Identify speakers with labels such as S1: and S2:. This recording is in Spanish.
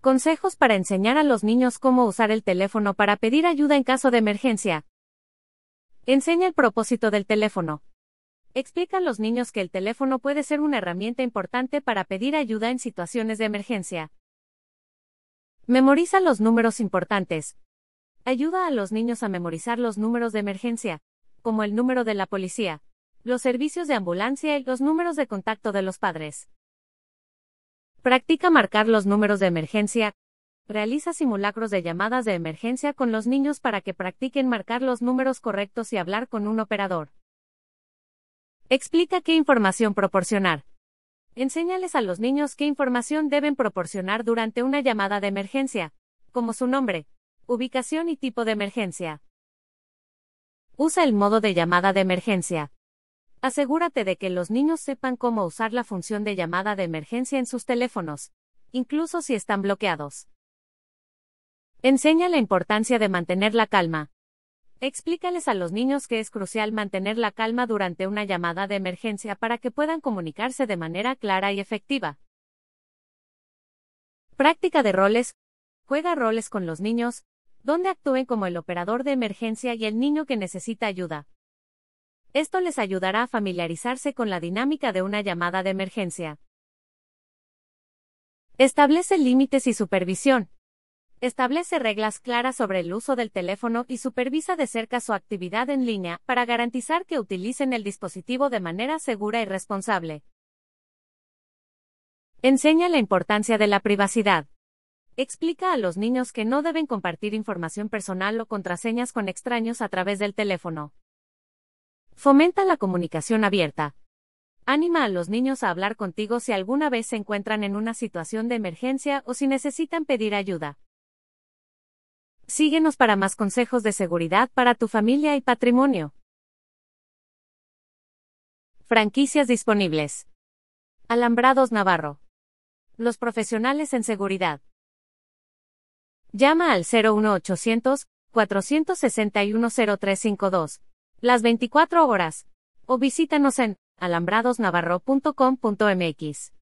S1: Consejos para enseñar a los niños cómo usar el teléfono para pedir ayuda en caso de emergencia. Enseña el propósito del teléfono. Explica a los niños que el teléfono puede ser una herramienta importante para pedir ayuda en situaciones de emergencia. Memoriza los números importantes. Ayuda a los niños a memorizar los números de emergencia, como el número de la policía, los servicios de ambulancia y los números de contacto de los padres. Practica marcar los números de emergencia. Realiza simulacros de llamadas de emergencia con los niños para que practiquen marcar los números correctos y hablar con un operador. Explica qué información proporcionar. Enséñales a los niños qué información deben proporcionar durante una llamada de emergencia, como su nombre, ubicación y tipo de emergencia. Usa el modo de llamada de emergencia. Asegúrate de que los niños sepan cómo usar la función de llamada de emergencia en sus teléfonos, incluso si están bloqueados. Enseña la importancia de mantener la calma. Explícales a los niños que es crucial mantener la calma durante una llamada de emergencia para que puedan comunicarse de manera clara y efectiva. Práctica de roles. Juega roles con los niños, donde actúen como el operador de emergencia y el niño que necesita ayuda. Esto les ayudará a familiarizarse con la dinámica de una llamada de emergencia. Establece límites y supervisión. Establece reglas claras sobre el uso del teléfono y supervisa de cerca su actividad en línea para garantizar que utilicen el dispositivo de manera segura y responsable. Enseña la importancia de la privacidad. Explica a los niños que no deben compartir información personal o contraseñas con extraños a través del teléfono. Fomenta la comunicación abierta. Anima a los niños a hablar contigo si alguna vez se encuentran en una situación de emergencia o si necesitan pedir ayuda. Síguenos para más consejos de seguridad para tu familia y patrimonio. Franquicias disponibles. Alambrados Navarro. Los profesionales en seguridad. Llama al 01800 461 0352 las 24 horas. O visítanos en alambradosnavarro.com.mx.